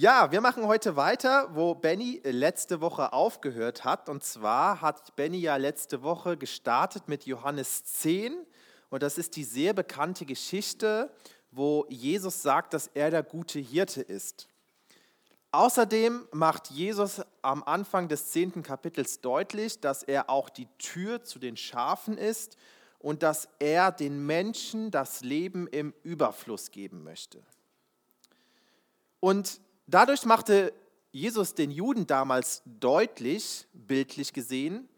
Ja, wir machen heute weiter, wo Benny letzte Woche aufgehört hat. Und zwar hat Benny ja letzte Woche gestartet mit Johannes 10. Und das ist die sehr bekannte Geschichte, wo Jesus sagt, dass er der gute Hirte ist. Außerdem macht Jesus am Anfang des zehnten Kapitels deutlich, dass er auch die Tür zu den Schafen ist und dass er den Menschen das Leben im Überfluss geben möchte. Und dadurch machte Jesus den Juden damals deutlich, bildlich gesehen,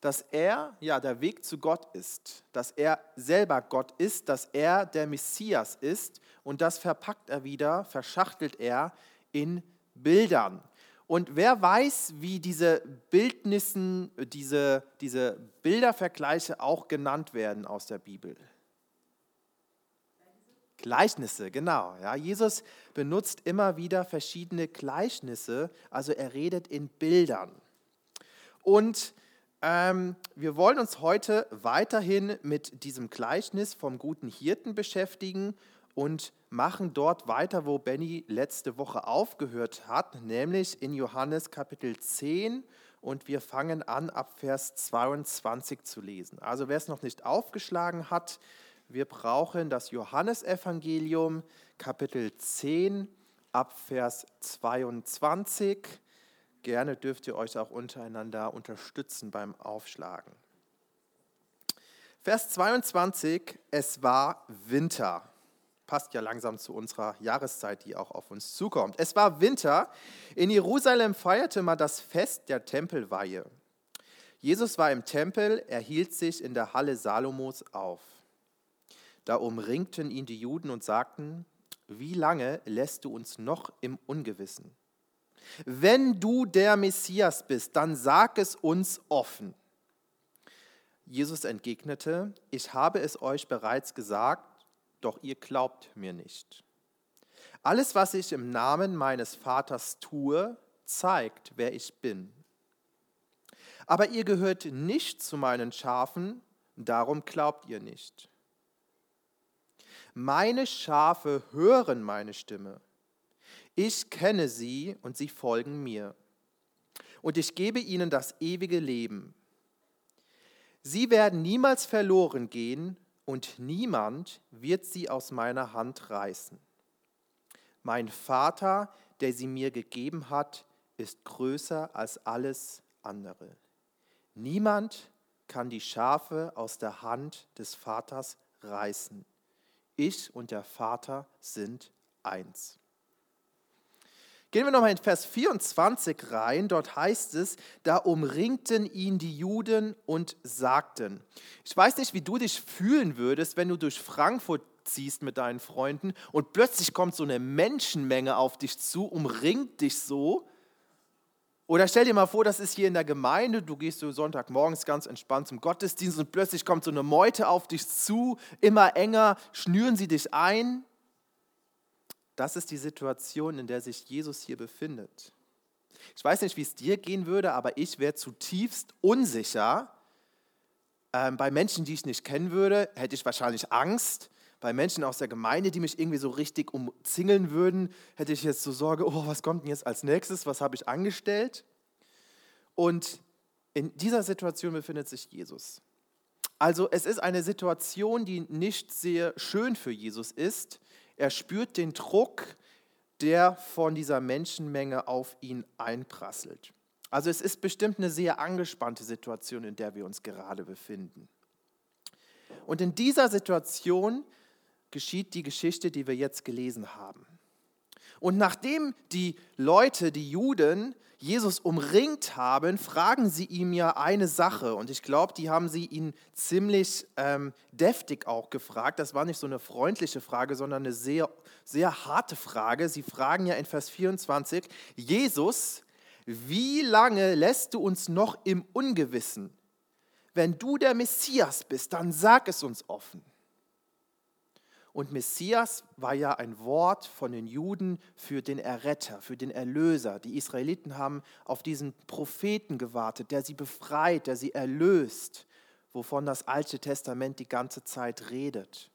dass er ja der Weg zu Gott ist, dass er selber Gott ist, dass er der Messias ist und das verpackt er wieder, verschachtelt er in Bildern. Und wer weiß, wie diese Bildnissen, diese, diese Bildervergleiche auch genannt werden aus der Bibel? Gleichnisse, genau. Ja, Jesus benutzt immer wieder verschiedene Gleichnisse, also er redet in Bildern. Und ähm, wir wollen uns heute weiterhin mit diesem Gleichnis vom guten Hirten beschäftigen und machen dort weiter, wo Benny letzte Woche aufgehört hat, nämlich in Johannes Kapitel 10 und wir fangen an, ab Vers 22 zu lesen. Also wer es noch nicht aufgeschlagen hat, wir brauchen das Johannesevangelium Kapitel 10 ab Vers 22. Gerne dürft ihr euch auch untereinander unterstützen beim Aufschlagen. Vers 22, es war Winter. Passt ja langsam zu unserer Jahreszeit, die auch auf uns zukommt. Es war Winter. In Jerusalem feierte man das Fest der Tempelweihe. Jesus war im Tempel, er hielt sich in der Halle Salomos auf. Da umringten ihn die Juden und sagten, wie lange lässt du uns noch im Ungewissen? Wenn du der Messias bist, dann sag es uns offen. Jesus entgegnete, ich habe es euch bereits gesagt, doch ihr glaubt mir nicht. Alles, was ich im Namen meines Vaters tue, zeigt, wer ich bin. Aber ihr gehört nicht zu meinen Schafen, darum glaubt ihr nicht. Meine Schafe hören meine Stimme. Ich kenne sie und sie folgen mir. Und ich gebe ihnen das ewige Leben. Sie werden niemals verloren gehen und niemand wird sie aus meiner Hand reißen. Mein Vater, der sie mir gegeben hat, ist größer als alles andere. Niemand kann die Schafe aus der Hand des Vaters reißen. Ich und der Vater sind eins. Gehen wir nochmal in Vers 24 rein. Dort heißt es, da umringten ihn die Juden und sagten. Ich weiß nicht, wie du dich fühlen würdest, wenn du durch Frankfurt ziehst mit deinen Freunden und plötzlich kommt so eine Menschenmenge auf dich zu, umringt dich so oder stell dir mal vor, das ist hier in der Gemeinde, du gehst so Sonntagmorgens ganz entspannt zum Gottesdienst und plötzlich kommt so eine Meute auf dich zu, immer enger, schnüren sie dich ein. Das ist die Situation, in der sich Jesus hier befindet. Ich weiß nicht, wie es dir gehen würde, aber ich wäre zutiefst unsicher. Ähm, bei Menschen, die ich nicht kennen würde, hätte ich wahrscheinlich Angst. Bei Menschen aus der Gemeinde, die mich irgendwie so richtig umzingeln würden, hätte ich jetzt so Sorge, oh, was kommt denn jetzt als nächstes? Was habe ich angestellt? Und in dieser Situation befindet sich Jesus. Also es ist eine Situation, die nicht sehr schön für Jesus ist. Er spürt den Druck, der von dieser Menschenmenge auf ihn einprasselt. Also es ist bestimmt eine sehr angespannte Situation, in der wir uns gerade befinden. Und in dieser Situation geschieht die Geschichte, die wir jetzt gelesen haben. Und nachdem die Leute, die Juden, Jesus umringt haben, fragen sie ihm ja eine Sache. Und ich glaube, die haben sie ihn ziemlich ähm, deftig auch gefragt. Das war nicht so eine freundliche Frage, sondern eine sehr, sehr harte Frage. Sie fragen ja in Vers 24, Jesus, wie lange lässt du uns noch im Ungewissen? Wenn du der Messias bist, dann sag es uns offen. Und Messias war ja ein Wort von den Juden für den Erretter, für den Erlöser. Die Israeliten haben auf diesen Propheten gewartet, der sie befreit, der sie erlöst, wovon das Alte Testament die ganze Zeit redet.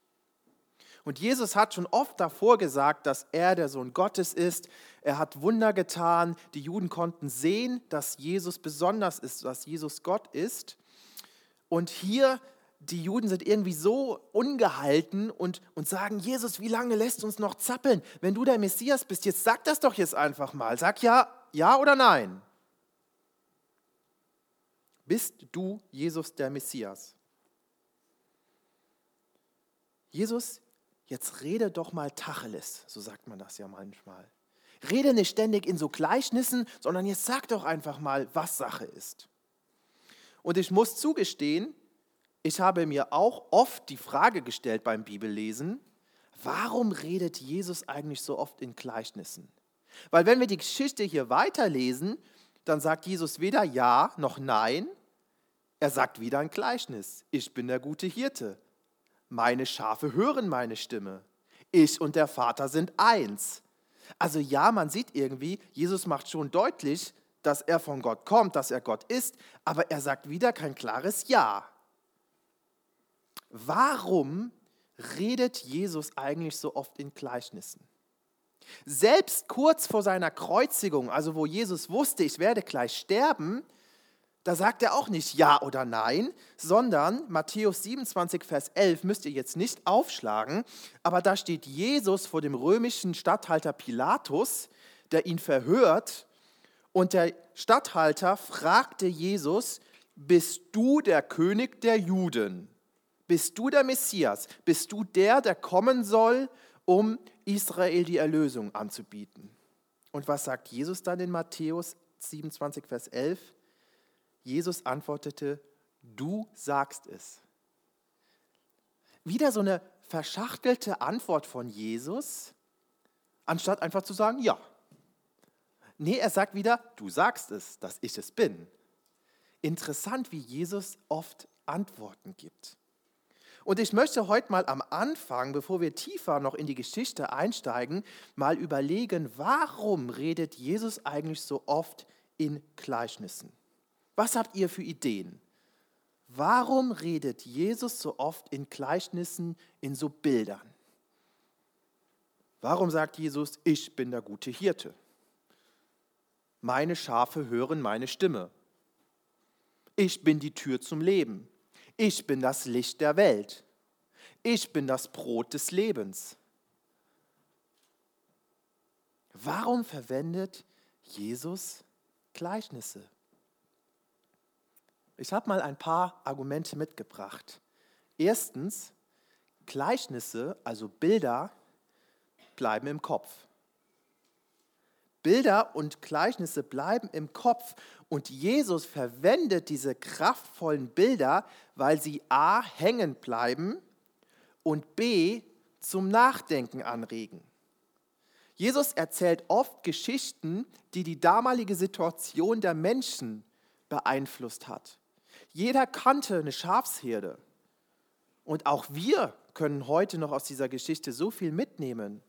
Und Jesus hat schon oft davor gesagt, dass er der Sohn Gottes ist. Er hat Wunder getan. Die Juden konnten sehen, dass Jesus besonders ist, dass Jesus Gott ist. Und hier, die Juden sind irgendwie so ungehalten und, und sagen, Jesus, wie lange lässt uns noch zappeln? Wenn du der Messias bist, jetzt sag das doch jetzt einfach mal. Sag ja, ja oder nein. Bist du Jesus der Messias? Jesus, jetzt rede doch mal Tacheles, so sagt man das ja manchmal. Rede nicht ständig in so Gleichnissen, sondern jetzt sag doch einfach mal, was Sache ist. Und ich muss zugestehen, ich habe mir auch oft die Frage gestellt beim Bibellesen, warum redet Jesus eigentlich so oft in Gleichnissen? Weil wenn wir die Geschichte hier weiterlesen, dann sagt Jesus weder Ja noch Nein. Er sagt wieder ein Gleichnis. Ich bin der gute Hirte. Meine Schafe hören meine Stimme. Ich und der Vater sind eins. Also ja, man sieht irgendwie, Jesus macht schon deutlich, dass er von Gott kommt, dass er Gott ist, aber er sagt wieder kein klares Ja. Warum redet Jesus eigentlich so oft in Gleichnissen? Selbst kurz vor seiner Kreuzigung, also wo Jesus wusste, ich werde gleich sterben, da sagt er auch nicht Ja oder Nein, sondern Matthäus 27, Vers 11 müsst ihr jetzt nicht aufschlagen, aber da steht Jesus vor dem römischen Statthalter Pilatus, der ihn verhört und der Statthalter fragte Jesus, bist du der König der Juden? Bist du der Messias? Bist du der, der kommen soll, um Israel die Erlösung anzubieten? Und was sagt Jesus dann in Matthäus 27, Vers 11? Jesus antwortete, du sagst es. Wieder so eine verschachtelte Antwort von Jesus, anstatt einfach zu sagen, ja. Nee, er sagt wieder, du sagst es, dass ich es bin. Interessant, wie Jesus oft Antworten gibt. Und ich möchte heute mal am Anfang, bevor wir tiefer noch in die Geschichte einsteigen, mal überlegen, warum redet Jesus eigentlich so oft in Gleichnissen? Was habt ihr für Ideen? Warum redet Jesus so oft in Gleichnissen, in so Bildern? Warum sagt Jesus, ich bin der gute Hirte? Meine Schafe hören meine Stimme. Ich bin die Tür zum Leben. Ich bin das Licht der Welt. Ich bin das Brot des Lebens. Warum verwendet Jesus Gleichnisse? Ich habe mal ein paar Argumente mitgebracht. Erstens, Gleichnisse, also Bilder, bleiben im Kopf. Bilder und Gleichnisse bleiben im Kopf und Jesus verwendet diese kraftvollen Bilder, weil sie a hängen bleiben und b zum Nachdenken anregen. Jesus erzählt oft Geschichten, die die damalige Situation der Menschen beeinflusst hat. Jeder kannte eine Schafsherde. Und auch wir können heute noch aus dieser Geschichte so viel mitnehmen.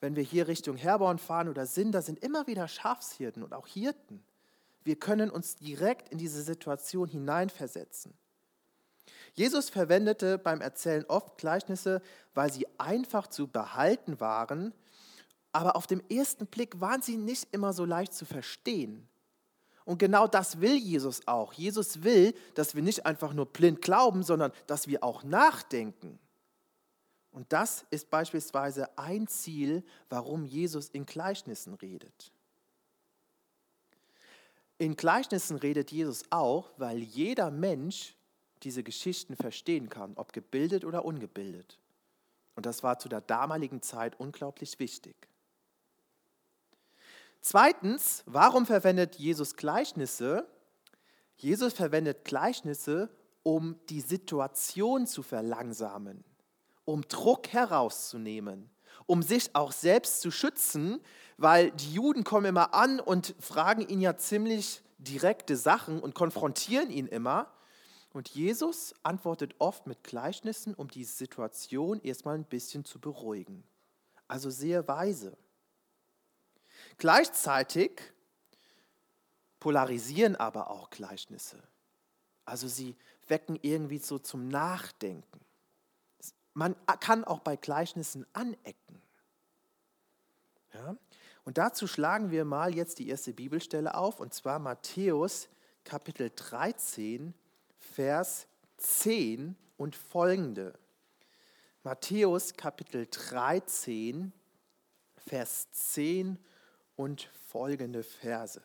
Wenn wir hier Richtung Herborn fahren oder sind, da sind immer wieder Schafshirten und auch Hirten. Wir können uns direkt in diese Situation hineinversetzen. Jesus verwendete beim Erzählen oft Gleichnisse, weil sie einfach zu behalten waren, aber auf dem ersten Blick waren sie nicht immer so leicht zu verstehen. Und genau das will Jesus auch. Jesus will, dass wir nicht einfach nur blind glauben, sondern dass wir auch nachdenken. Und das ist beispielsweise ein Ziel, warum Jesus in Gleichnissen redet. In Gleichnissen redet Jesus auch, weil jeder Mensch diese Geschichten verstehen kann, ob gebildet oder ungebildet. Und das war zu der damaligen Zeit unglaublich wichtig. Zweitens, warum verwendet Jesus Gleichnisse? Jesus verwendet Gleichnisse, um die Situation zu verlangsamen, um Druck herauszunehmen, um sich auch selbst zu schützen, weil die Juden kommen immer an und fragen ihn ja ziemlich direkte Sachen und konfrontieren ihn immer. Und Jesus antwortet oft mit Gleichnissen, um die Situation erstmal ein bisschen zu beruhigen. Also sehr weise. Gleichzeitig polarisieren aber auch Gleichnisse. Also sie wecken irgendwie so zum Nachdenken. man kann auch bei Gleichnissen anecken. Ja? Und dazu schlagen wir mal jetzt die erste Bibelstelle auf, und zwar Matthäus Kapitel 13, Vers 10 und folgende. Matthäus Kapitel 13, Vers 10 und folgende Verse.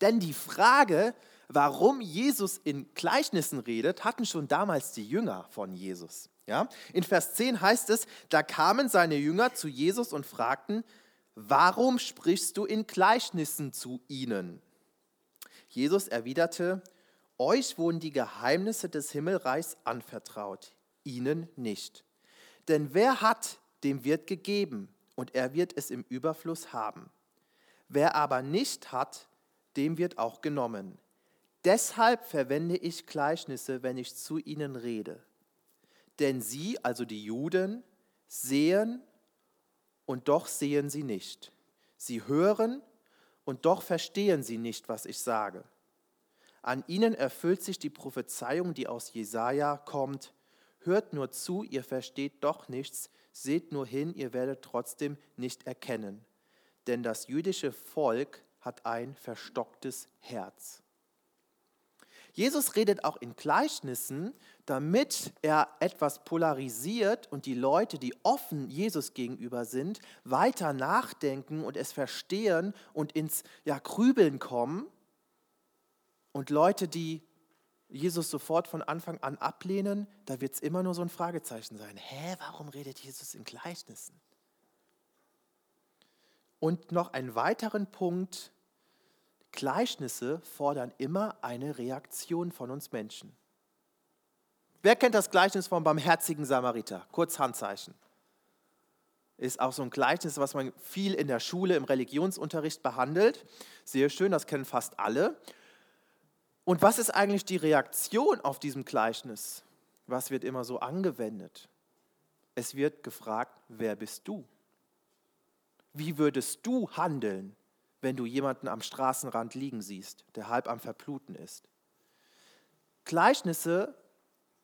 Denn die Frage, warum Jesus in Gleichnissen redet, hatten schon damals die Jünger von Jesus. Ja? In Vers 10 heißt es, da kamen seine Jünger zu Jesus und fragten, warum sprichst du in Gleichnissen zu ihnen? Jesus erwiderte, euch wurden die Geheimnisse des Himmelreichs anvertraut, ihnen nicht. Denn wer hat, dem wird gegeben, und er wird es im Überfluss haben. Wer aber nicht hat, dem wird auch genommen. Deshalb verwende ich Gleichnisse, wenn ich zu ihnen rede. Denn sie, also die Juden, sehen und doch sehen sie nicht. Sie hören und doch verstehen sie nicht, was ich sage. An ihnen erfüllt sich die Prophezeiung, die aus Jesaja kommt. Hört nur zu, ihr versteht doch nichts, seht nur hin, ihr werdet trotzdem nicht erkennen. Denn das jüdische Volk hat ein verstocktes Herz. Jesus redet auch in Gleichnissen, damit er etwas polarisiert und die Leute, die offen Jesus gegenüber sind, weiter nachdenken und es verstehen und ins ja, Grübeln kommen. Und Leute, die Jesus sofort von Anfang an ablehnen, da wird es immer nur so ein Fragezeichen sein. Hä, warum redet Jesus in Gleichnissen? Und noch einen weiteren Punkt, Gleichnisse fordern immer eine Reaktion von uns Menschen. Wer kennt das Gleichnis vom barmherzigen Samariter? Kurz Handzeichen. Ist auch so ein Gleichnis, was man viel in der Schule im Religionsunterricht behandelt. Sehr schön, das kennen fast alle. Und was ist eigentlich die Reaktion auf diesem Gleichnis? Was wird immer so angewendet? Es wird gefragt, wer bist du? Wie würdest du handeln? Wenn du jemanden am Straßenrand liegen siehst, der halb am Verbluten ist. Gleichnisse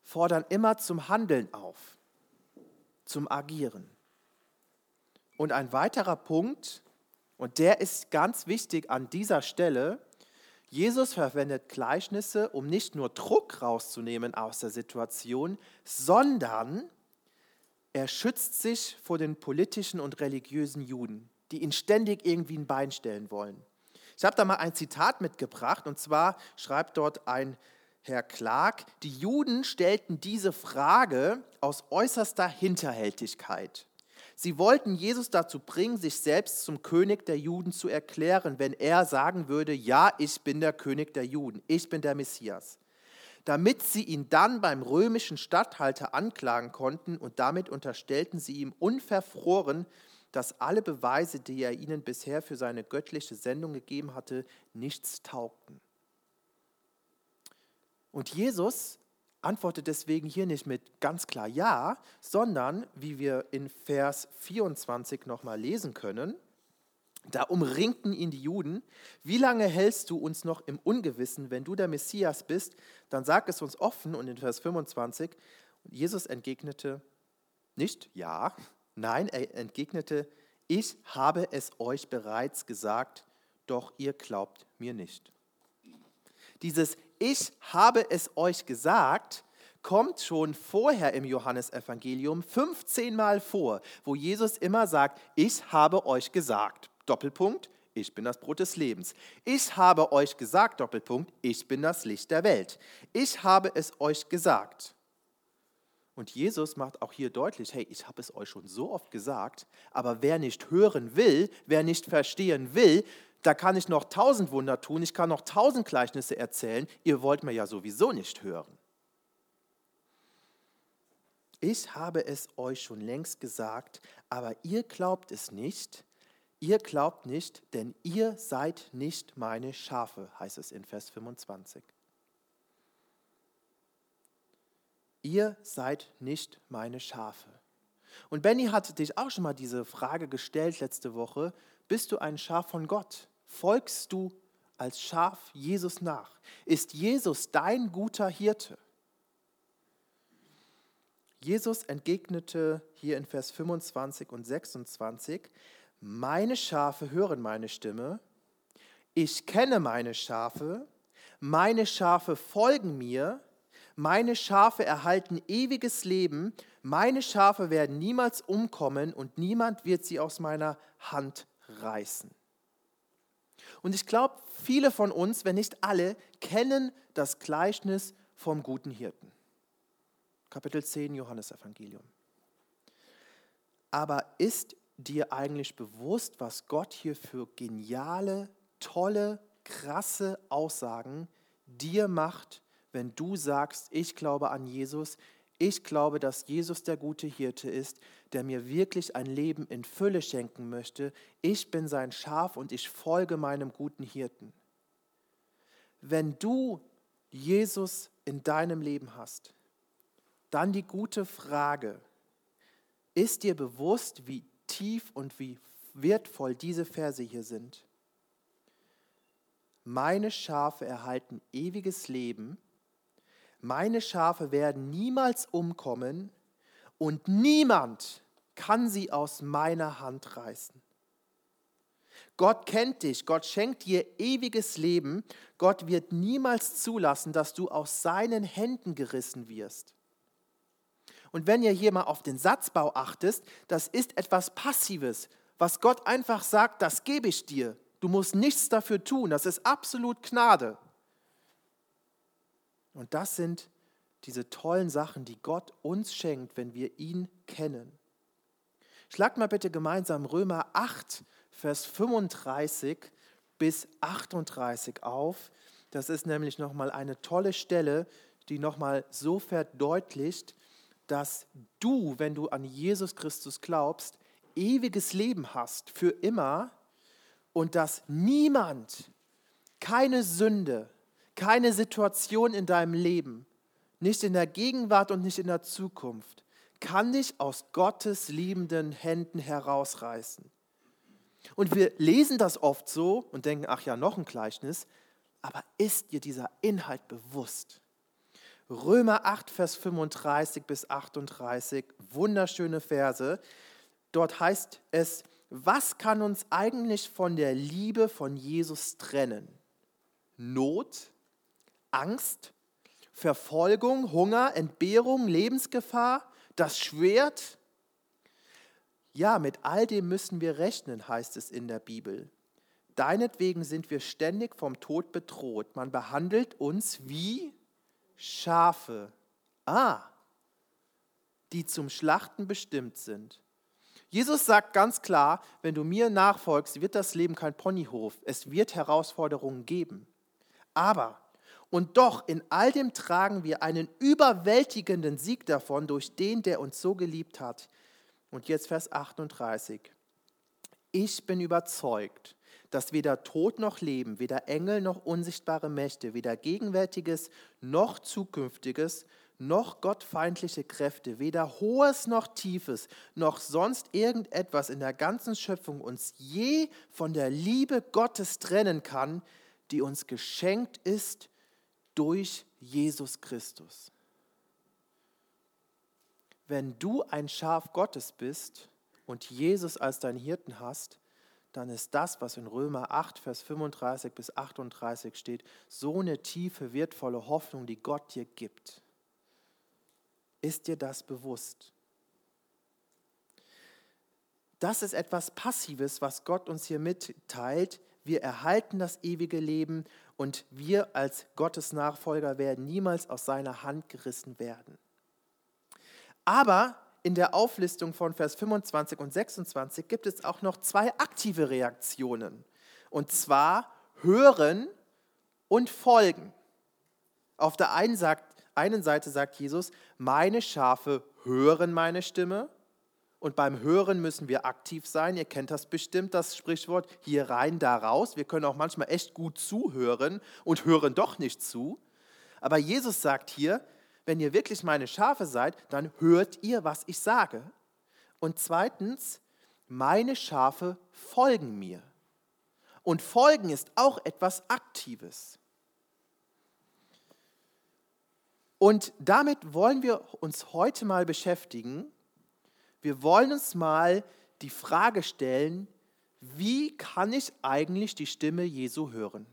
fordern immer zum Handeln auf, zum Agieren. Und ein weiterer Punkt, und der ist ganz wichtig an dieser Stelle, Jesus verwendet Gleichnisse, um nicht nur Druck rauszunehmen aus der Situation, sondern er schützt sich vor den politischen und religiösen Juden die ihn ständig irgendwie ein Bein stellen wollen. Ich habe da mal ein Zitat mitgebracht und zwar schreibt dort ein Herr Clark, die Juden stellten diese Frage aus äußerster Hinterhältigkeit. Sie wollten Jesus dazu bringen, sich selbst zum König der Juden zu erklären, wenn er sagen würde, ja, ich bin der König der Juden, ich bin der Messias. Damit sie ihn dann beim römischen Statthalter anklagen konnten und damit unterstellten sie ihm unverfroren, dass alle Beweise, die er ihnen bisher für seine göttliche Sendung gegeben hatte, nichts taugten. Und Jesus antwortet deswegen hier nicht mit ganz klar Ja, sondern, wie wir in Vers 24 nochmal lesen können, da umringten ihn die Juden, wie lange hältst du uns noch im Ungewissen, wenn du der Messias bist, dann sag es uns offen. Und in Vers 25, Jesus entgegnete, nicht ja, Nein, er entgegnete, ich habe es euch bereits gesagt, doch ihr glaubt mir nicht. Dieses Ich habe es euch gesagt kommt schon vorher im Johannesevangelium 15 Mal vor, wo Jesus immer sagt, ich habe euch gesagt. Doppelpunkt, ich bin das Brot des Lebens. Ich habe euch gesagt, Doppelpunkt, ich bin das Licht der Welt. Ich habe es euch gesagt. Und Jesus macht auch hier deutlich, hey, ich habe es euch schon so oft gesagt, aber wer nicht hören will, wer nicht verstehen will, da kann ich noch tausend Wunder tun, ich kann noch tausend Gleichnisse erzählen, ihr wollt mir ja sowieso nicht hören. Ich habe es euch schon längst gesagt, aber ihr glaubt es nicht. Ihr glaubt nicht, denn ihr seid nicht meine Schafe, heißt es in Vers 25. ihr seid nicht meine Schafe. Und Benny hat dich auch schon mal diese Frage gestellt letzte Woche, bist du ein Schaf von Gott? Folgst du als Schaf Jesus nach? Ist Jesus dein guter Hirte? Jesus entgegnete hier in Vers 25 und 26, meine Schafe hören meine Stimme, ich kenne meine Schafe, meine Schafe folgen mir, meine Schafe erhalten ewiges Leben, meine Schafe werden niemals umkommen und niemand wird sie aus meiner Hand reißen. Und ich glaube, viele von uns, wenn nicht alle, kennen das Gleichnis vom guten Hirten. Kapitel 10 Johannesevangelium. Aber ist dir eigentlich bewusst, was Gott hier für geniale, tolle, krasse Aussagen dir macht, wenn du sagst, ich glaube an Jesus, ich glaube, dass Jesus der gute Hirte ist, der mir wirklich ein Leben in Fülle schenken möchte. Ich bin sein Schaf und ich folge meinem guten Hirten. Wenn du Jesus in deinem Leben hast, dann die gute Frage, ist dir bewusst, wie tief und wie wertvoll diese Verse hier sind? Meine Schafe erhalten ewiges Leben, meine Schafe werden niemals umkommen und niemand kann sie aus meiner Hand reißen. Gott kennt dich, Gott schenkt dir ewiges Leben, Gott wird niemals zulassen, dass du aus seinen Händen gerissen wirst. Und wenn ihr hier mal auf den Satzbau achtest, das ist etwas Passives, was Gott einfach sagt, das gebe ich dir. Du musst nichts dafür tun, das ist absolut Gnade. Und das sind diese tollen Sachen, die Gott uns schenkt, wenn wir ihn kennen. Schlag mal bitte gemeinsam Römer 8, Vers 35 bis 38 auf. Das ist nämlich nochmal eine tolle Stelle, die nochmal so verdeutlicht, dass du, wenn du an Jesus Christus glaubst, ewiges Leben hast für immer und dass niemand, keine Sünde, keine Situation in deinem Leben, nicht in der Gegenwart und nicht in der Zukunft, kann dich aus Gottes liebenden Händen herausreißen. Und wir lesen das oft so und denken, ach ja, noch ein Gleichnis, aber ist dir dieser Inhalt bewusst? Römer 8, Vers 35 bis 38, wunderschöne Verse. Dort heißt es, was kann uns eigentlich von der Liebe von Jesus trennen? Not, Angst, Verfolgung, Hunger, Entbehrung, Lebensgefahr, das Schwert? Ja, mit all dem müssen wir rechnen, heißt es in der Bibel. Deinetwegen sind wir ständig vom Tod bedroht. Man behandelt uns wie Schafe, ah, die zum Schlachten bestimmt sind. Jesus sagt ganz klar, wenn du mir nachfolgst, wird das Leben kein Ponyhof. Es wird Herausforderungen geben. Aber, und doch, in all dem tragen wir einen überwältigenden Sieg davon durch den, der uns so geliebt hat. Und jetzt Vers 38. Ich bin überzeugt, dass weder Tod noch Leben, weder Engel noch unsichtbare Mächte, weder Gegenwärtiges noch Zukünftiges, noch gottfeindliche Kräfte, weder Hohes noch Tiefes, noch sonst irgendetwas in der ganzen Schöpfung uns je von der Liebe Gottes trennen kann, die uns geschenkt ist durch Jesus Christus. Wenn du ein Schaf Gottes bist und Jesus als dein Hirten hast, dann ist das, was in Römer 8, Vers 35 bis 38 steht, so eine tiefe, wertvolle Hoffnung, die Gott dir gibt. Ist dir das bewusst? Das ist etwas Passives, was Gott uns hier mitteilt. Wir erhalten das ewige Leben und wir als Gottes Nachfolger werden niemals aus seiner Hand gerissen werden. Aber in der Auflistung von Vers 25 und 26 gibt es auch noch zwei aktive Reaktionen. Und zwar hören und folgen. Auf der einen, sagt, einen Seite sagt Jesus, meine Schafe hören meine Stimme. Und beim Hören müssen wir aktiv sein. Ihr kennt das bestimmt, das Sprichwort, hier rein, da raus. Wir können auch manchmal echt gut zuhören und hören doch nicht zu. Aber Jesus sagt hier, wenn ihr wirklich meine Schafe seid, dann hört ihr, was ich sage. Und zweitens, meine Schafe folgen mir. Und Folgen ist auch etwas Aktives. Und damit wollen wir uns heute mal beschäftigen. Wir wollen uns mal die Frage stellen, wie kann ich eigentlich die Stimme Jesu hören?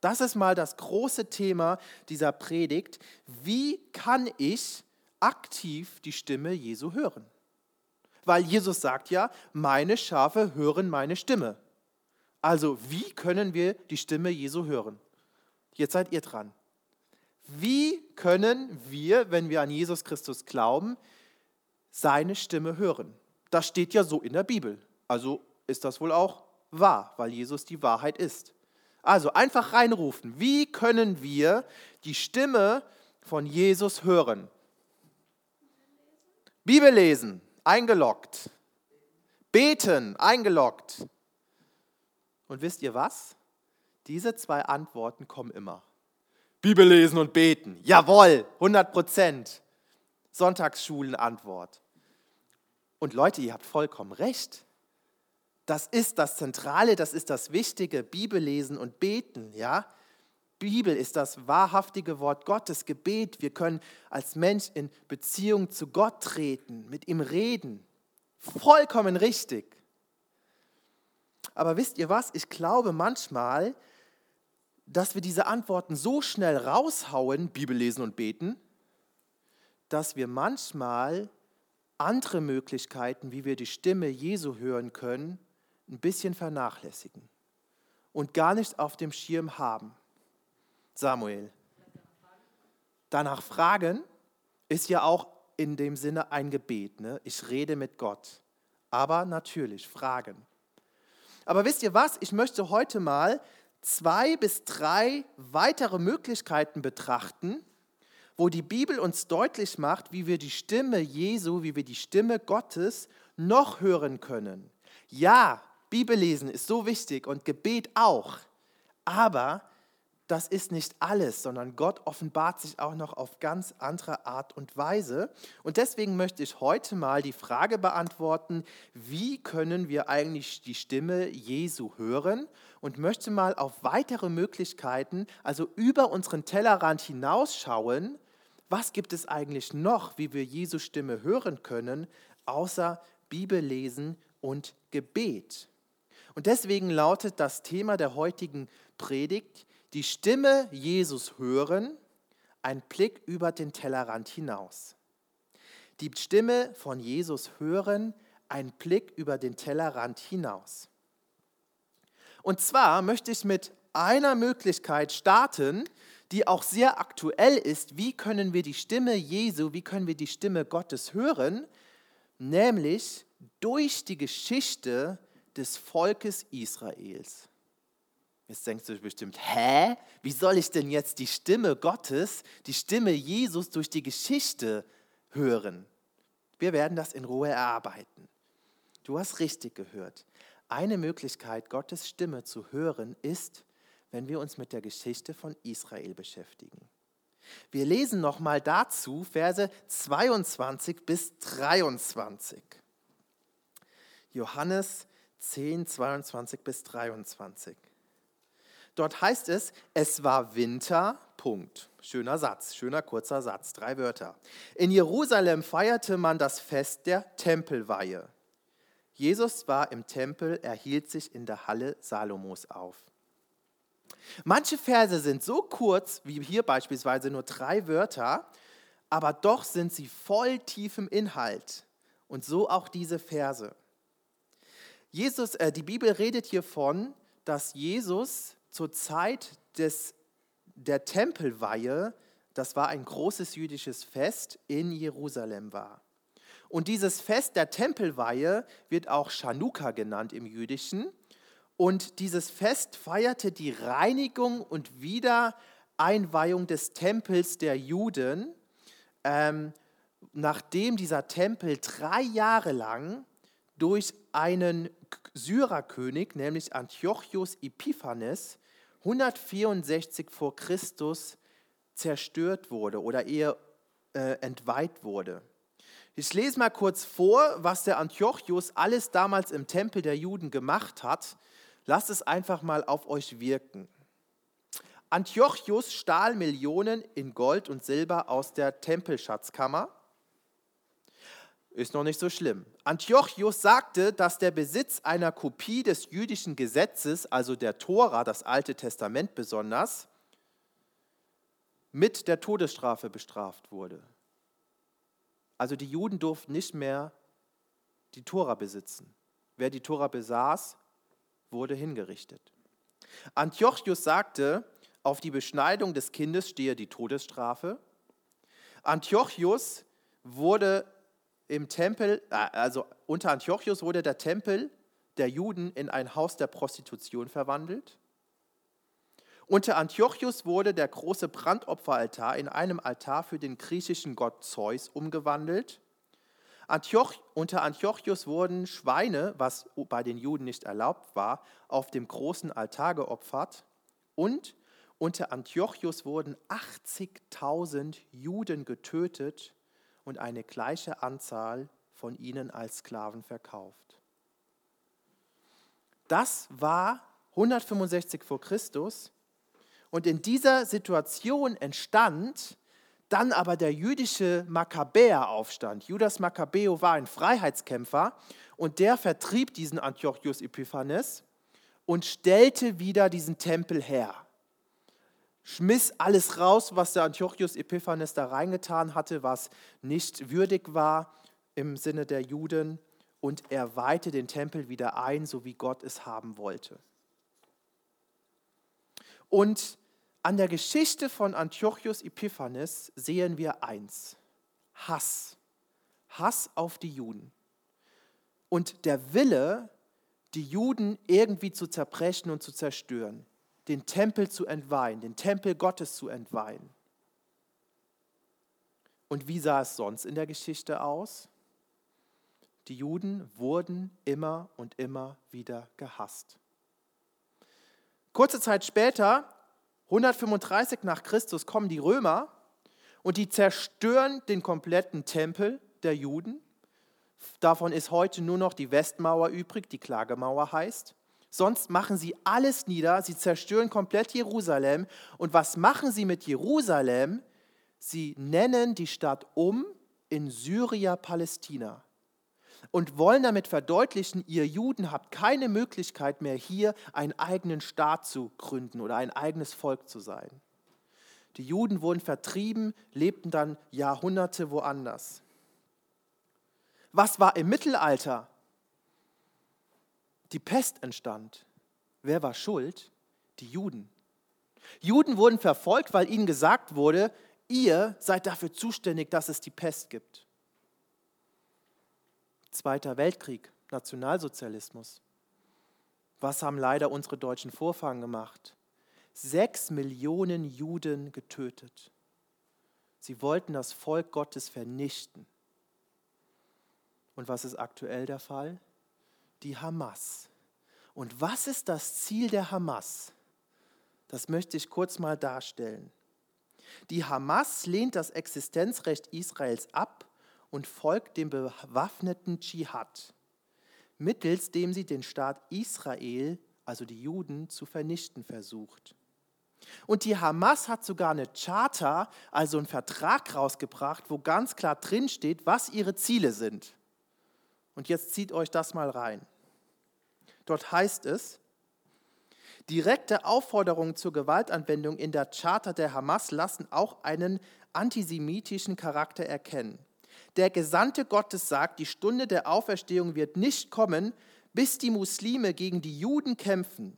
Das ist mal das große Thema dieser Predigt. Wie kann ich aktiv die Stimme Jesu hören? Weil Jesus sagt ja, meine Schafe hören meine Stimme. Also wie können wir die Stimme Jesu hören? Jetzt seid ihr dran. Wie können wir, wenn wir an Jesus Christus glauben, seine Stimme hören? Das steht ja so in der Bibel. Also ist das wohl auch wahr, weil Jesus die Wahrheit ist. Also einfach reinrufen. Wie können wir die Stimme von Jesus hören? Bibel lesen, eingeloggt. Beten, eingeloggt. Und wisst ihr was? Diese zwei Antworten kommen immer. Bibel lesen und beten. Jawohl, 100 Prozent. Sonntagsschulenantwort. Und Leute, ihr habt vollkommen recht. Das ist das Zentrale, das ist das Wichtige, Bibel lesen und beten, ja? Bibel ist das wahrhaftige Wort Gottes, Gebet. Wir können als Mensch in Beziehung zu Gott treten, mit ihm reden. Vollkommen richtig. Aber wisst ihr was? Ich glaube manchmal, dass wir diese Antworten so schnell raushauen, Bibel lesen und beten, dass wir manchmal andere Möglichkeiten, wie wir die Stimme Jesu hören können, ein bisschen vernachlässigen und gar nicht auf dem Schirm haben. Samuel. Danach fragen ist ja auch in dem Sinne ein Gebet. Ne? Ich rede mit Gott. Aber natürlich fragen. Aber wisst ihr was? Ich möchte heute mal zwei bis drei weitere Möglichkeiten betrachten, wo die Bibel uns deutlich macht, wie wir die Stimme Jesu, wie wir die Stimme Gottes noch hören können. Ja, Bibellesen ist so wichtig und Gebet auch, aber das ist nicht alles, sondern Gott offenbart sich auch noch auf ganz andere Art und Weise. Und deswegen möchte ich heute mal die Frage beantworten, wie können wir eigentlich die Stimme Jesu hören? Und möchte mal auf weitere Möglichkeiten, also über unseren Tellerrand hinausschauen, was gibt es eigentlich noch, wie wir Jesu Stimme hören können, außer Bibellesen und Gebet. Und deswegen lautet das Thema der heutigen Predigt, die Stimme Jesus hören, ein Blick über den Tellerrand hinaus. Die Stimme von Jesus hören, ein Blick über den Tellerrand hinaus. Und zwar möchte ich mit einer Möglichkeit starten, die auch sehr aktuell ist. Wie können wir die Stimme Jesu, wie können wir die Stimme Gottes hören? Nämlich durch die Geschichte des Volkes Israels. Jetzt denkst du bestimmt, hä? Wie soll ich denn jetzt die Stimme Gottes, die Stimme Jesus durch die Geschichte hören? Wir werden das in Ruhe erarbeiten. Du hast richtig gehört. Eine Möglichkeit, Gottes Stimme zu hören, ist, wenn wir uns mit der Geschichte von Israel beschäftigen. Wir lesen nochmal dazu Verse 22 bis 23. Johannes 10, 22 bis 23. Dort heißt es, es war Winter, Punkt. Schöner Satz, schöner kurzer Satz, drei Wörter. In Jerusalem feierte man das Fest der Tempelweihe. Jesus war im Tempel, er hielt sich in der Halle Salomos auf. Manche Verse sind so kurz, wie hier beispielsweise nur drei Wörter, aber doch sind sie voll tiefem Inhalt. Und so auch diese Verse. Jesus, äh, die Bibel redet hier von, dass Jesus zur Zeit des, der Tempelweihe, das war ein großes jüdisches Fest, in Jerusalem war. Und dieses Fest der Tempelweihe wird auch Chanukka genannt im Jüdischen. Und dieses Fest feierte die Reinigung und Wiedereinweihung des Tempels der Juden, ähm, nachdem dieser Tempel drei Jahre lang durch einen Syrerkönig, nämlich Antiochus Epiphanes, 164 vor Christus zerstört wurde oder eher äh, entweiht wurde. Ich lese mal kurz vor, was der Antiochus alles damals im Tempel der Juden gemacht hat, Lasst es einfach mal auf euch wirken. Antiochus stahl Millionen in Gold und Silber aus der Tempelschatzkammer. Ist noch nicht so schlimm. Antiochus sagte, dass der Besitz einer Kopie des jüdischen Gesetzes, also der Tora, das Alte Testament besonders, mit der Todesstrafe bestraft wurde. Also die Juden durften nicht mehr die Tora besitzen. Wer die Tora besaß, wurde hingerichtet. Antiochus sagte, auf die Beschneidung des Kindes stehe die Todesstrafe. Antiochus wurde im Tempel, äh, also unter Antiochus wurde der Tempel der Juden in ein Haus der Prostitution verwandelt. Unter Antiochus wurde der große Brandopferaltar in einem Altar für den griechischen Gott Zeus umgewandelt. Antioch, unter Antiochus wurden Schweine, was bei den Juden nicht erlaubt war, auf dem großen Altar geopfert. Und unter Antiochus wurden 80.000 Juden getötet und eine gleiche Anzahl von ihnen als Sklaven verkauft. Das war 165 vor Christus und in dieser Situation entstand dann aber der jüdische Makkabäeraufstand. Judas Makkabäo war ein Freiheitskämpfer und der vertrieb diesen Antiochus Epiphanes und stellte wieder diesen Tempel her. Schmiss alles raus, was der Antiochus Epiphanes da reingetan hatte, was nicht würdig war im Sinne der Juden, und er weihte den Tempel wieder ein, so wie Gott es haben wollte. Und an der Geschichte von Antiochus Epiphanes sehen wir eins: Hass. Hass auf die Juden. Und der Wille, die Juden irgendwie zu zerbrechen und zu zerstören, den Tempel zu entweihen, den Tempel Gottes zu entweihen. Und wie sah es sonst in der Geschichte aus? Die Juden wurden immer und immer wieder gehasst. Kurze Zeit später 135 nach Christus kommen die Römer und die zerstören den kompletten Tempel der Juden. Davon ist heute nur noch die Westmauer übrig, die Klagemauer heißt. Sonst machen sie alles nieder, sie zerstören komplett Jerusalem. Und was machen sie mit Jerusalem? Sie nennen die Stadt um in Syria Palästina und wollen damit verdeutlichen, ihr Juden habt keine Möglichkeit mehr hier einen eigenen Staat zu gründen oder ein eigenes Volk zu sein. Die Juden wurden vertrieben, lebten dann Jahrhunderte woanders. Was war im Mittelalter? Die Pest entstand. Wer war schuld? Die Juden. Juden wurden verfolgt, weil ihnen gesagt wurde, ihr seid dafür zuständig, dass es die Pest gibt. Zweiter Weltkrieg, Nationalsozialismus. Was haben leider unsere deutschen Vorfahren gemacht? Sechs Millionen Juden getötet. Sie wollten das Volk Gottes vernichten. Und was ist aktuell der Fall? Die Hamas. Und was ist das Ziel der Hamas? Das möchte ich kurz mal darstellen. Die Hamas lehnt das Existenzrecht Israels ab und folgt dem bewaffneten Dschihad, mittels dem sie den Staat Israel, also die Juden, zu vernichten versucht. Und die Hamas hat sogar eine Charta, also einen Vertrag rausgebracht, wo ganz klar drin steht, was ihre Ziele sind. Und jetzt zieht euch das mal rein. Dort heißt es, direkte Aufforderungen zur Gewaltanwendung in der Charta der Hamas lassen auch einen antisemitischen Charakter erkennen. Der Gesandte Gottes sagt, die Stunde der Auferstehung wird nicht kommen, bis die Muslime gegen die Juden kämpfen.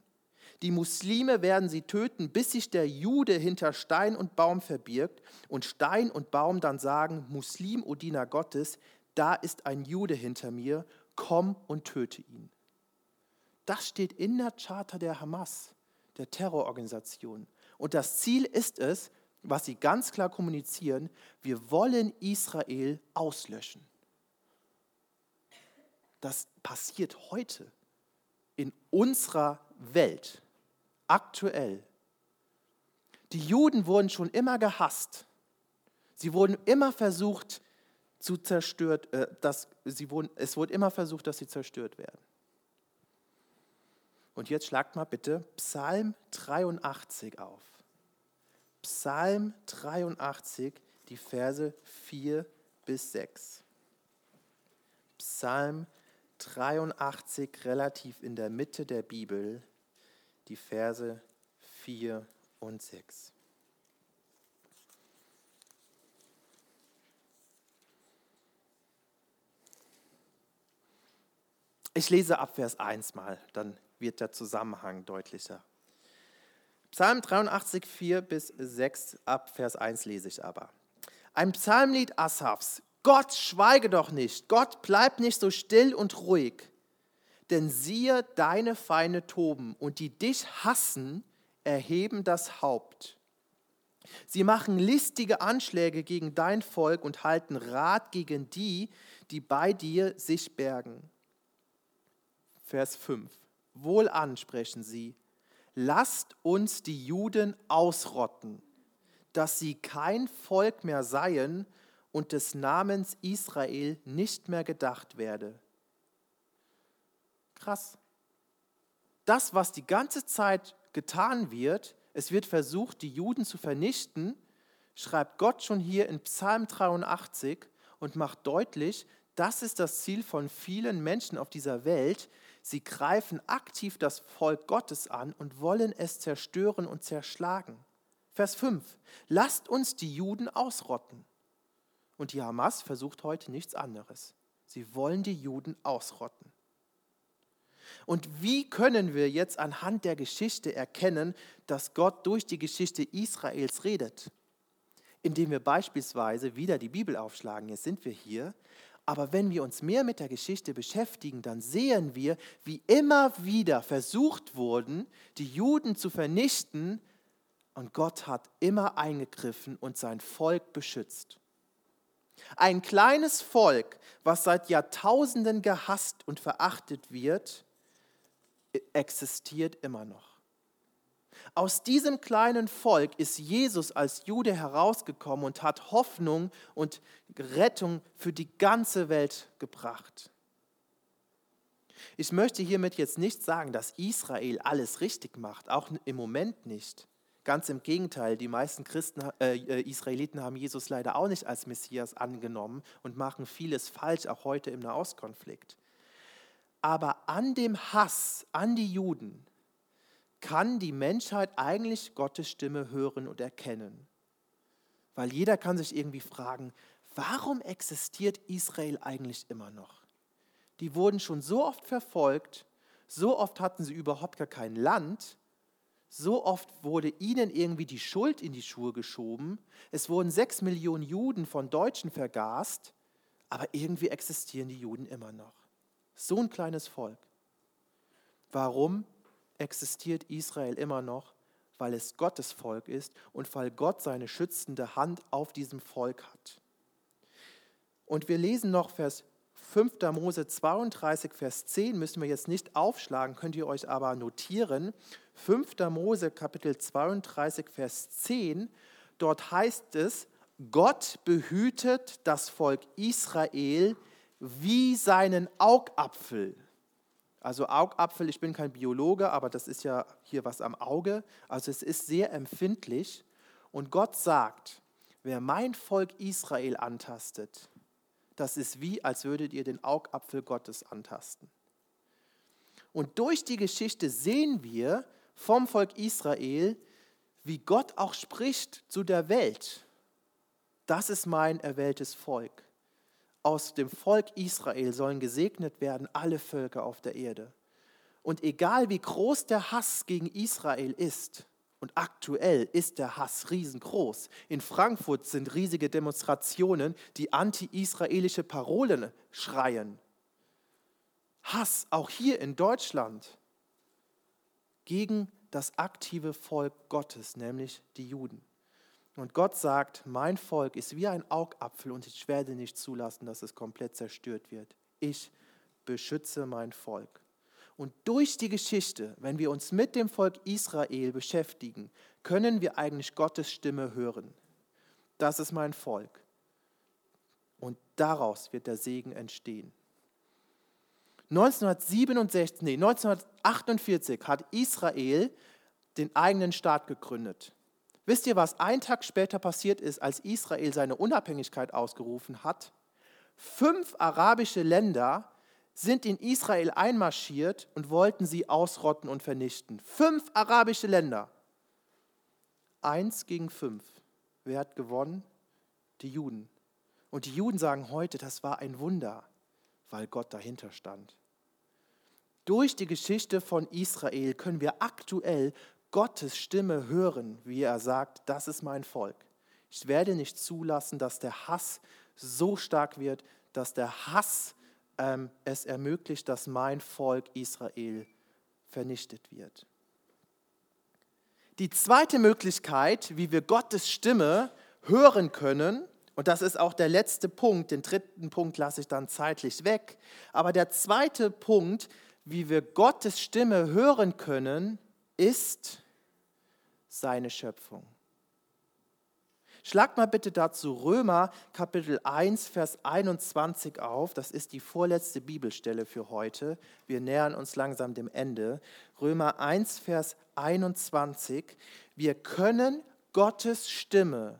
Die Muslime werden sie töten, bis sich der Jude hinter Stein und Baum verbirgt und Stein und Baum dann sagen, Muslim, o Diener Gottes, da ist ein Jude hinter mir, komm und töte ihn. Das steht in der Charta der Hamas, der Terrororganisation. Und das Ziel ist es, was sie ganz klar kommunizieren, wir wollen Israel auslöschen. Das passiert heute in unserer Welt, aktuell. Die Juden wurden schon immer gehasst. Sie wurden immer versucht zu zerstört, äh, dass sie wurden, es wurde immer versucht, dass sie zerstört werden. Und jetzt schlagt mal bitte Psalm 83 auf. Psalm 83, die Verse 4 bis 6. Psalm 83, relativ in der Mitte der Bibel, die Verse 4 und 6. Ich lese ab Vers 1 mal, dann wird der Zusammenhang deutlicher. Psalm 83, 4 bis 6, ab Vers 1 lese ich aber. Ein Psalmlied Asafs. Gott, schweige doch nicht. Gott, bleib nicht so still und ruhig. Denn siehe, deine Feinde toben und die dich hassen, erheben das Haupt. Sie machen listige Anschläge gegen dein Volk und halten Rat gegen die, die bei dir sich bergen. Vers 5. Wohlan sprechen sie, lasst uns die Juden ausrotten, dass sie kein Volk mehr seien und des Namens Israel nicht mehr gedacht werde. Krass. Das, was die ganze Zeit getan wird, es wird versucht, die Juden zu vernichten, schreibt Gott schon hier in Psalm 83 und macht deutlich, das ist das Ziel von vielen Menschen auf dieser Welt, Sie greifen aktiv das Volk Gottes an und wollen es zerstören und zerschlagen. Vers 5. Lasst uns die Juden ausrotten. Und die Hamas versucht heute nichts anderes. Sie wollen die Juden ausrotten. Und wie können wir jetzt anhand der Geschichte erkennen, dass Gott durch die Geschichte Israels redet? Indem wir beispielsweise wieder die Bibel aufschlagen, jetzt sind wir hier, aber wenn wir uns mehr mit der Geschichte beschäftigen, dann sehen wir, wie immer wieder versucht wurden, die Juden zu vernichten, und Gott hat immer eingegriffen und sein Volk beschützt. Ein kleines Volk, was seit Jahrtausenden gehasst und verachtet wird, existiert immer noch. Aus diesem kleinen Volk ist Jesus als Jude herausgekommen und hat Hoffnung und Rettung für die ganze Welt gebracht. Ich möchte hiermit jetzt nicht sagen, dass Israel alles richtig macht, auch im Moment nicht. Ganz im Gegenteil, die meisten Christen, äh, äh, Israeliten haben Jesus leider auch nicht als Messias angenommen und machen vieles falsch, auch heute im Nahostkonflikt. Aber an dem Hass an die Juden kann die Menschheit eigentlich Gottes Stimme hören und erkennen. Weil jeder kann sich irgendwie fragen, warum existiert Israel eigentlich immer noch? Die wurden schon so oft verfolgt, so oft hatten sie überhaupt gar kein Land, so oft wurde ihnen irgendwie die Schuld in die Schuhe geschoben, es wurden sechs Millionen Juden von Deutschen vergast, aber irgendwie existieren die Juden immer noch. So ein kleines Volk. Warum? Existiert Israel immer noch, weil es Gottes Volk ist und weil Gott seine schützende Hand auf diesem Volk hat. Und wir lesen noch Vers 5. Mose 32, Vers 10, müssen wir jetzt nicht aufschlagen, könnt ihr euch aber notieren. 5. Mose Kapitel 32, Vers 10, dort heißt es, Gott behütet das Volk Israel wie seinen Augapfel. Also Augapfel, ich bin kein Biologe, aber das ist ja hier was am Auge. Also es ist sehr empfindlich. Und Gott sagt, wer mein Volk Israel antastet, das ist wie, als würdet ihr den Augapfel Gottes antasten. Und durch die Geschichte sehen wir vom Volk Israel, wie Gott auch spricht zu der Welt. Das ist mein erwähltes Volk aus dem Volk Israel sollen gesegnet werden alle Völker auf der Erde. Und egal wie groß der Hass gegen Israel ist, und aktuell ist der Hass riesengroß. In Frankfurt sind riesige Demonstrationen, die anti-israelische Parolen schreien. Hass auch hier in Deutschland gegen das aktive Volk Gottes, nämlich die Juden. Und Gott sagt, mein Volk ist wie ein Augapfel und ich werde nicht zulassen, dass es komplett zerstört wird. Ich beschütze mein Volk. Und durch die Geschichte, wenn wir uns mit dem Volk Israel beschäftigen, können wir eigentlich Gottes Stimme hören. Das ist mein Volk. Und daraus wird der Segen entstehen. 1967, nee, 1948 hat Israel den eigenen Staat gegründet. Wisst ihr, was ein Tag später passiert ist, als Israel seine Unabhängigkeit ausgerufen hat? Fünf arabische Länder sind in Israel einmarschiert und wollten sie ausrotten und vernichten. Fünf arabische Länder. Eins gegen fünf. Wer hat gewonnen? Die Juden. Und die Juden sagen heute, das war ein Wunder, weil Gott dahinter stand. Durch die Geschichte von Israel können wir aktuell Gottes Stimme hören, wie er sagt, das ist mein Volk. Ich werde nicht zulassen, dass der Hass so stark wird, dass der Hass ähm, es ermöglicht, dass mein Volk Israel vernichtet wird. Die zweite Möglichkeit, wie wir Gottes Stimme hören können, und das ist auch der letzte Punkt, den dritten Punkt lasse ich dann zeitlich weg, aber der zweite Punkt, wie wir Gottes Stimme hören können, ist seine Schöpfung. Schlag mal bitte dazu Römer Kapitel 1, Vers 21 auf. Das ist die vorletzte Bibelstelle für heute. Wir nähern uns langsam dem Ende. Römer 1, Vers 21. Wir können Gottes Stimme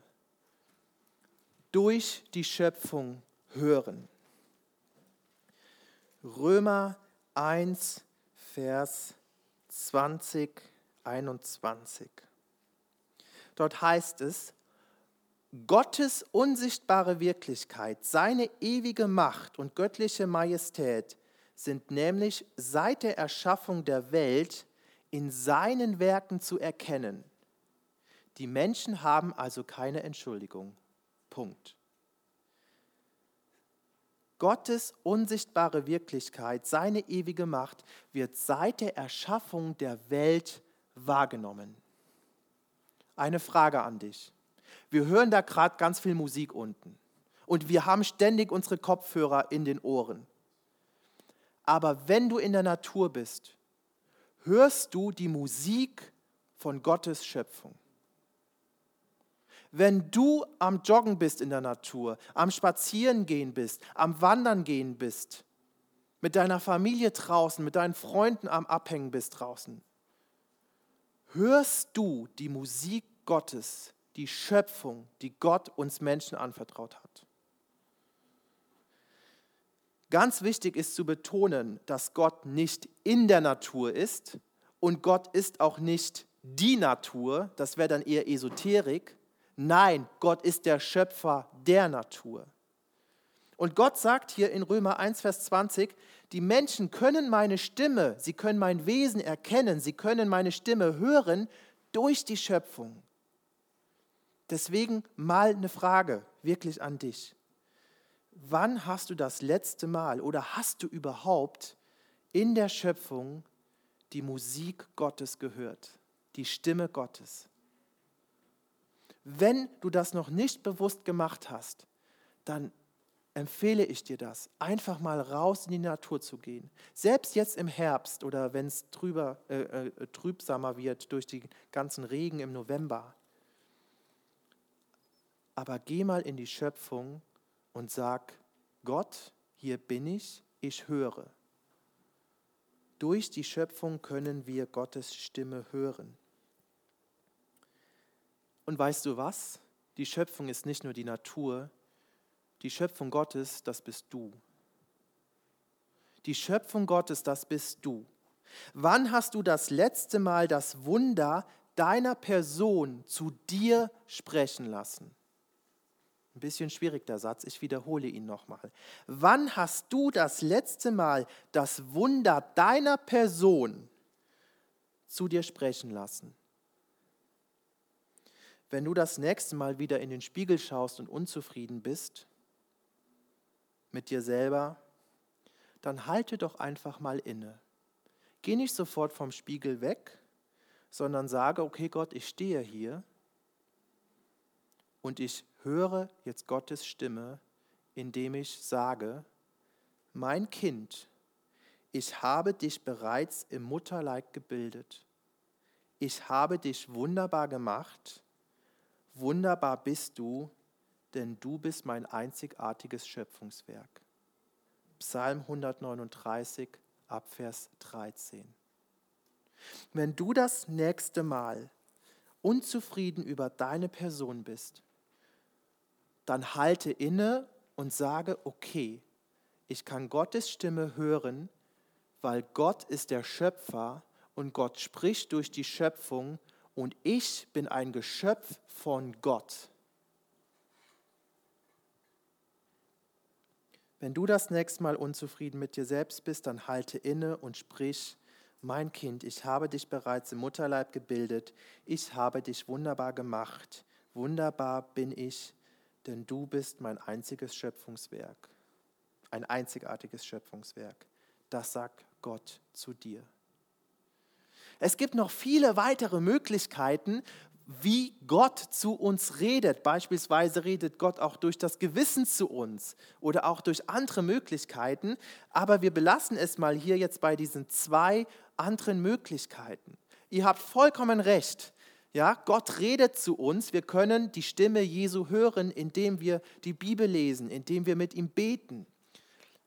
durch die Schöpfung hören. Römer 1, Vers 20, 21. Dort heißt es, Gottes unsichtbare Wirklichkeit, seine ewige Macht und göttliche Majestät sind nämlich seit der Erschaffung der Welt in seinen Werken zu erkennen. Die Menschen haben also keine Entschuldigung. Punkt. Gottes unsichtbare Wirklichkeit, seine ewige Macht wird seit der Erschaffung der Welt wahrgenommen. Eine Frage an dich. Wir hören da gerade ganz viel Musik unten und wir haben ständig unsere Kopfhörer in den Ohren. Aber wenn du in der Natur bist, hörst du die Musik von Gottes Schöpfung. Wenn du am Joggen bist in der Natur, am Spazierengehen bist, am Wandern gehen bist, mit deiner Familie draußen, mit deinen Freunden am Abhängen bist draußen, hörst du die Musik Gottes, die Schöpfung, die Gott uns Menschen anvertraut hat. Ganz wichtig ist zu betonen, dass Gott nicht in der Natur ist und Gott ist auch nicht die Natur, das wäre dann eher Esoterik. Nein, Gott ist der Schöpfer der Natur. Und Gott sagt hier in Römer 1, Vers 20, die Menschen können meine Stimme, sie können mein Wesen erkennen, sie können meine Stimme hören durch die Schöpfung. Deswegen mal eine Frage wirklich an dich. Wann hast du das letzte Mal oder hast du überhaupt in der Schöpfung die Musik Gottes gehört, die Stimme Gottes? Wenn du das noch nicht bewusst gemacht hast, dann empfehle ich dir das, einfach mal raus in die Natur zu gehen. Selbst jetzt im Herbst oder wenn es äh, äh, trübsamer wird durch die ganzen Regen im November aber geh mal in die Schöpfung und sag, Gott, hier bin ich, ich höre. Durch die Schöpfung können wir Gottes Stimme hören. Und weißt du was? Die Schöpfung ist nicht nur die Natur, die Schöpfung Gottes, das bist du. Die Schöpfung Gottes, das bist du. Wann hast du das letzte Mal das Wunder deiner Person zu dir sprechen lassen? Ein bisschen schwierig der Satz, ich wiederhole ihn nochmal. Wann hast du das letzte Mal das Wunder deiner Person zu dir sprechen lassen? Wenn du das nächste Mal wieder in den Spiegel schaust und unzufrieden bist mit dir selber, dann halte doch einfach mal inne. Geh nicht sofort vom Spiegel weg, sondern sage, okay Gott, ich stehe hier und ich höre jetzt Gottes Stimme, indem ich sage, mein Kind, ich habe dich bereits im Mutterleib gebildet. Ich habe dich wunderbar gemacht. Wunderbar bist du, denn du bist mein einzigartiges Schöpfungswerk. Psalm 139 ab Vers 13. Wenn du das nächste Mal unzufrieden über deine Person bist, dann halte inne und sage, okay, ich kann Gottes Stimme hören, weil Gott ist der Schöpfer und Gott spricht durch die Schöpfung und ich bin ein Geschöpf von Gott. Wenn du das nächste Mal unzufrieden mit dir selbst bist, dann halte inne und sprich, mein Kind, ich habe dich bereits im Mutterleib gebildet, ich habe dich wunderbar gemacht, wunderbar bin ich, denn du bist mein einziges Schöpfungswerk, ein einzigartiges Schöpfungswerk. Das sagt Gott zu dir. Es gibt noch viele weitere Möglichkeiten, wie Gott zu uns redet. Beispielsweise redet Gott auch durch das Gewissen zu uns oder auch durch andere Möglichkeiten. Aber wir belassen es mal hier jetzt bei diesen zwei anderen Möglichkeiten. Ihr habt vollkommen recht. Ja, Gott redet zu uns. Wir können die Stimme Jesu hören, indem wir die Bibel lesen, indem wir mit ihm beten.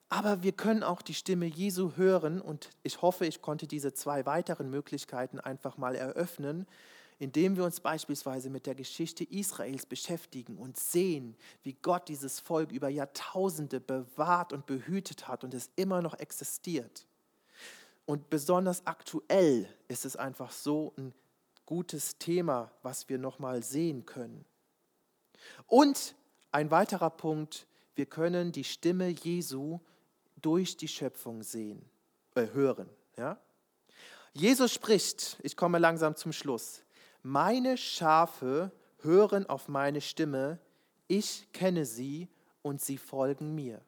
Aber wir können auch die Stimme Jesu hören und ich hoffe, ich konnte diese zwei weiteren Möglichkeiten einfach mal eröffnen, indem wir uns beispielsweise mit der Geschichte Israels beschäftigen und sehen, wie Gott dieses Volk über Jahrtausende bewahrt und behütet hat und es immer noch existiert. Und besonders aktuell ist es einfach so ein gutes Thema, was wir nochmal sehen können. Und ein weiterer Punkt, wir können die Stimme Jesu durch die Schöpfung sehen, äh, hören. Ja? Jesus spricht, ich komme langsam zum Schluss, meine Schafe hören auf meine Stimme, ich kenne sie und sie folgen mir.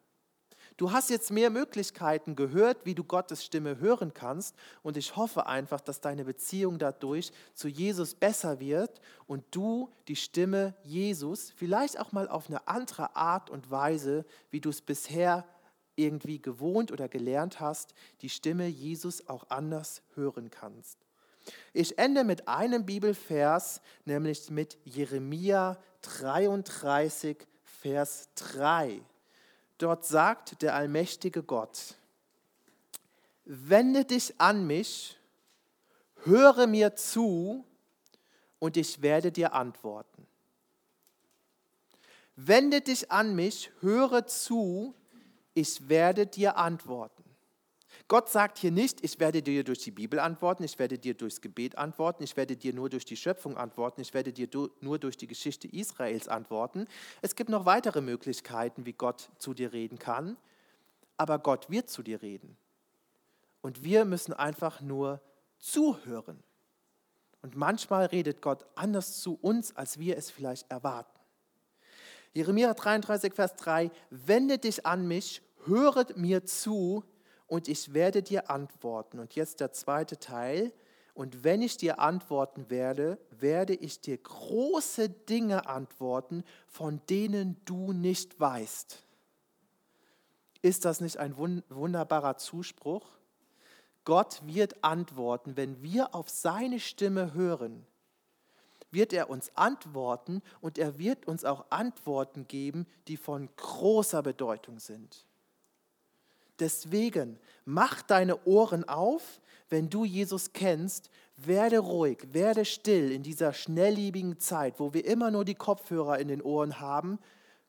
Du hast jetzt mehr Möglichkeiten gehört, wie du Gottes Stimme hören kannst. Und ich hoffe einfach, dass deine Beziehung dadurch zu Jesus besser wird und du die Stimme Jesus vielleicht auch mal auf eine andere Art und Weise, wie du es bisher irgendwie gewohnt oder gelernt hast, die Stimme Jesus auch anders hören kannst. Ich ende mit einem Bibelvers, nämlich mit Jeremia 33, Vers 3. Dort sagt der allmächtige Gott, wende dich an mich, höre mir zu und ich werde dir antworten. Wende dich an mich, höre zu, ich werde dir antworten. Gott sagt hier nicht, ich werde dir durch die Bibel antworten, ich werde dir durchs Gebet antworten, ich werde dir nur durch die Schöpfung antworten, ich werde dir nur durch die Geschichte Israels antworten. Es gibt noch weitere Möglichkeiten, wie Gott zu dir reden kann, aber Gott wird zu dir reden. Und wir müssen einfach nur zuhören. Und manchmal redet Gott anders zu uns, als wir es vielleicht erwarten. Jeremia 33, Vers 3, wende dich an mich, höret mir zu, und ich werde dir antworten. Und jetzt der zweite Teil. Und wenn ich dir antworten werde, werde ich dir große Dinge antworten, von denen du nicht weißt. Ist das nicht ein wunderbarer Zuspruch? Gott wird antworten, wenn wir auf seine Stimme hören, wird er uns antworten und er wird uns auch Antworten geben, die von großer Bedeutung sind. Deswegen mach deine Ohren auf, wenn du Jesus kennst, werde ruhig, werde still in dieser schnelllebigen Zeit, wo wir immer nur die Kopfhörer in den Ohren haben.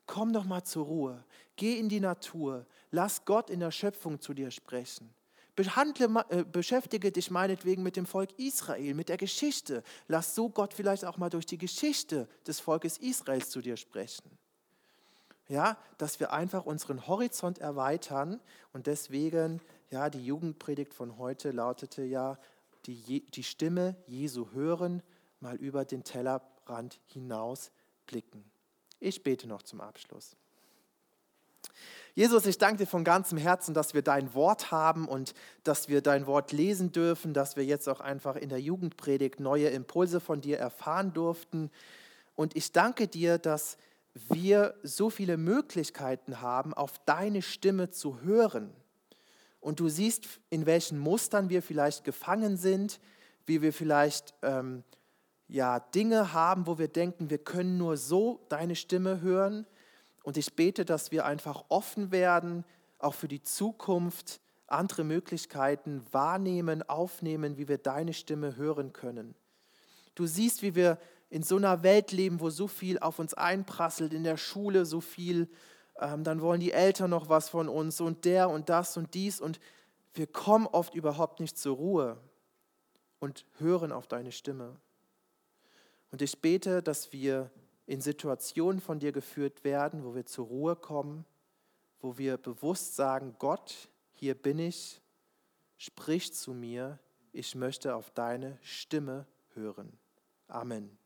Komm doch mal zur Ruhe, geh in die Natur, lass Gott in der Schöpfung zu dir sprechen. Behandle, äh, beschäftige dich meinetwegen mit dem Volk Israel, mit der Geschichte. Lass so Gott vielleicht auch mal durch die Geschichte des Volkes Israels zu dir sprechen ja, dass wir einfach unseren Horizont erweitern und deswegen, ja, die Jugendpredigt von heute lautete ja, die, die Stimme Jesu hören, mal über den Tellerrand hinaus blicken. Ich bete noch zum Abschluss. Jesus, ich danke dir von ganzem Herzen, dass wir dein Wort haben und dass wir dein Wort lesen dürfen, dass wir jetzt auch einfach in der Jugendpredigt neue Impulse von dir erfahren durften. Und ich danke dir, dass wir so viele Möglichkeiten haben, auf deine Stimme zu hören. Und du siehst, in welchen Mustern wir vielleicht gefangen sind, wie wir vielleicht ähm, ja, Dinge haben, wo wir denken, wir können nur so deine Stimme hören. Und ich bete, dass wir einfach offen werden, auch für die Zukunft andere Möglichkeiten wahrnehmen, aufnehmen, wie wir deine Stimme hören können. Du siehst, wie wir in so einer Welt leben, wo so viel auf uns einprasselt, in der Schule so viel, ähm, dann wollen die Eltern noch was von uns und der und das und dies und wir kommen oft überhaupt nicht zur Ruhe und hören auf deine Stimme. Und ich bete, dass wir in Situationen von dir geführt werden, wo wir zur Ruhe kommen, wo wir bewusst sagen, Gott, hier bin ich, sprich zu mir, ich möchte auf deine Stimme hören. Amen.